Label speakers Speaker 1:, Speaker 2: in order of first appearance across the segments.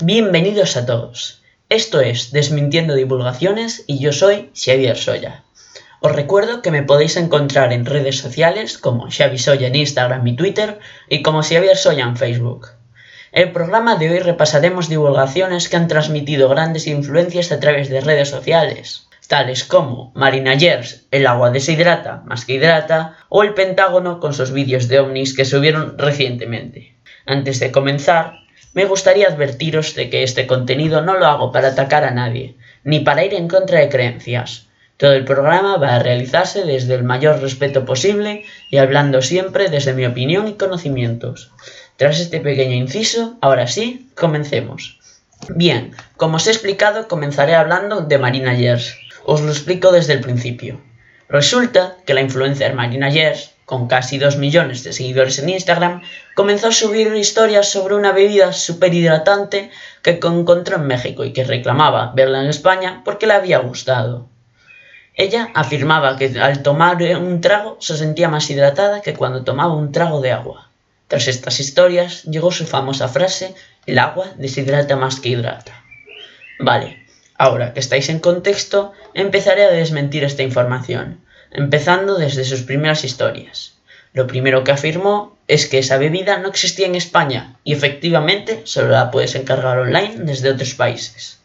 Speaker 1: Bienvenidos a todos. Esto es Desmintiendo Divulgaciones y yo soy Xavier Soya. Os recuerdo que me podéis encontrar en redes sociales como Xavi Soya en Instagram y Twitter y como Xavier Soya en Facebook. El programa de hoy repasaremos divulgaciones que han transmitido grandes influencias a través de redes sociales, tales como Marina Yers, el agua deshidrata más que hidrata, o el Pentágono con sus vídeos de ovnis que subieron recientemente. Antes de comenzar, me gustaría advertiros de que este contenido no lo hago para atacar a nadie, ni para ir en contra de creencias. Todo el programa va a realizarse desde el mayor respeto posible y hablando siempre desde mi opinión y conocimientos. Tras este pequeño inciso, ahora sí, comencemos. Bien, como os he explicado, comenzaré hablando de Marina Yers. Os lo explico desde el principio. Resulta que la influencer Marina Yers con casi 2 millones de seguidores en Instagram, comenzó a subir historias sobre una bebida súper hidratante que encontró en México y que reclamaba verla en España porque le había gustado. Ella afirmaba que al tomar un trago se sentía más hidratada que cuando tomaba un trago de agua. Tras estas historias llegó su famosa frase, el agua deshidrata más que hidrata. Vale, ahora que estáis en contexto, empezaré a desmentir esta información empezando desde sus primeras historias. Lo primero que afirmó es que esa bebida no existía en España y efectivamente solo la puedes encargar online desde otros países.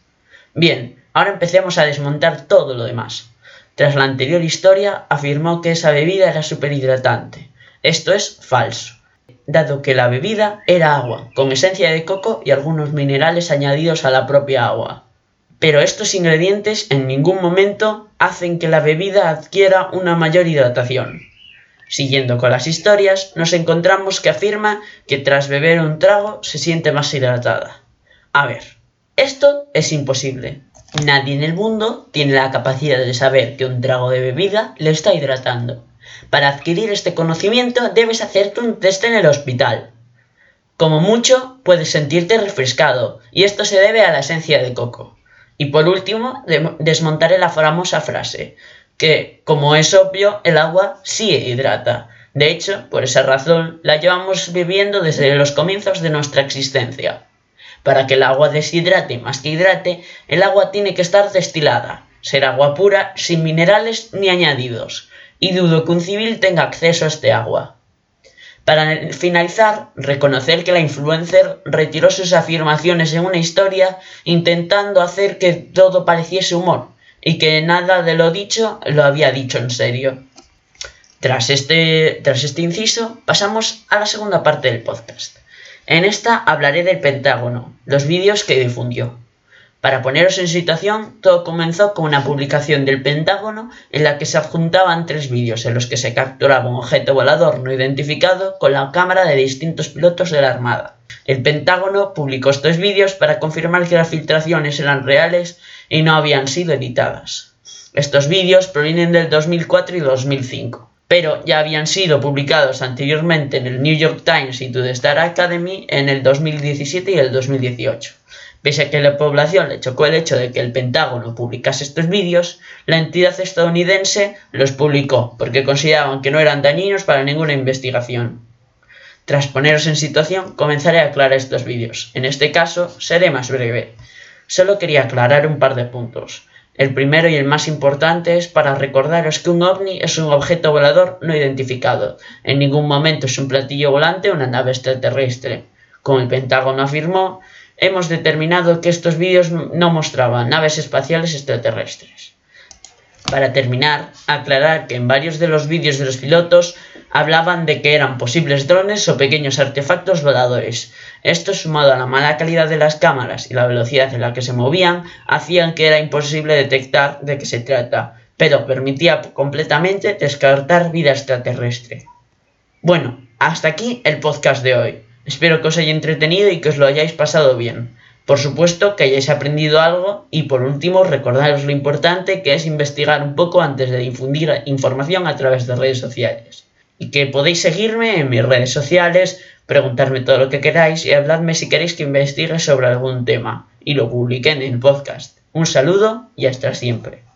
Speaker 1: Bien, ahora empecemos a desmontar todo lo demás. Tras la anterior historia, afirmó que esa bebida era superhidratante. Esto es falso, dado que la bebida era agua, con esencia de coco y algunos minerales añadidos a la propia agua pero estos ingredientes en ningún momento hacen que la bebida adquiera una mayor hidratación. Siguiendo con las historias, nos encontramos que afirma que tras beber un trago se siente más hidratada. A ver, esto es imposible. Nadie en el mundo tiene la capacidad de saber que un trago de bebida le está hidratando. Para adquirir este conocimiento debes hacerte un test en el hospital. Como mucho, puedes sentirte refrescado, y esto se debe a la esencia de coco. Y por último, desmontaré la famosa frase, que, como es obvio, el agua sí hidrata. De hecho, por esa razón, la llevamos viviendo desde los comienzos de nuestra existencia. Para que el agua deshidrate más que hidrate, el agua tiene que estar destilada, ser agua pura, sin minerales ni añadidos, y dudo que un civil tenga acceso a este agua. Para finalizar, reconocer que la influencer retiró sus afirmaciones en una historia intentando hacer que todo pareciese humor y que nada de lo dicho lo había dicho en serio. Tras este, tras este inciso, pasamos a la segunda parte del podcast. En esta hablaré del Pentágono, los vídeos que difundió. Para poneros en situación, todo comenzó con una publicación del Pentágono en la que se adjuntaban tres vídeos en los que se capturaba un objeto volador no identificado con la cámara de distintos pilotos de la Armada. El Pentágono publicó estos vídeos para confirmar que las filtraciones eran reales y no habían sido editadas. Estos vídeos provienen del 2004 y 2005, pero ya habían sido publicados anteriormente en el New York Times y The Star Academy en el 2017 y el 2018. Pese a que la población le chocó el hecho de que el Pentágono publicase estos vídeos, la entidad estadounidense los publicó porque consideraban que no eran dañinos para ninguna investigación. Tras poneros en situación, comenzaré a aclarar estos vídeos. En este caso, seré más breve. Solo quería aclarar un par de puntos. El primero y el más importante es para recordaros que un ovni es un objeto volador no identificado. En ningún momento es un platillo volante o una nave extraterrestre. Como el Pentágono afirmó, hemos determinado que estos vídeos no mostraban naves espaciales extraterrestres. Para terminar, aclarar que en varios de los vídeos de los pilotos hablaban de que eran posibles drones o pequeños artefactos voladores. Esto sumado a la mala calidad de las cámaras y la velocidad en la que se movían, hacían que era imposible detectar de qué se trata, pero permitía completamente descartar vida extraterrestre. Bueno, hasta aquí el podcast de hoy. Espero que os haya entretenido y que os lo hayáis pasado bien. Por supuesto que hayáis aprendido algo y por último recordaros lo importante que es investigar un poco antes de difundir información a través de redes sociales. Y que podéis seguirme en mis redes sociales, preguntarme todo lo que queráis y habladme si queréis que investigue sobre algún tema y lo publique en el podcast. Un saludo y hasta siempre.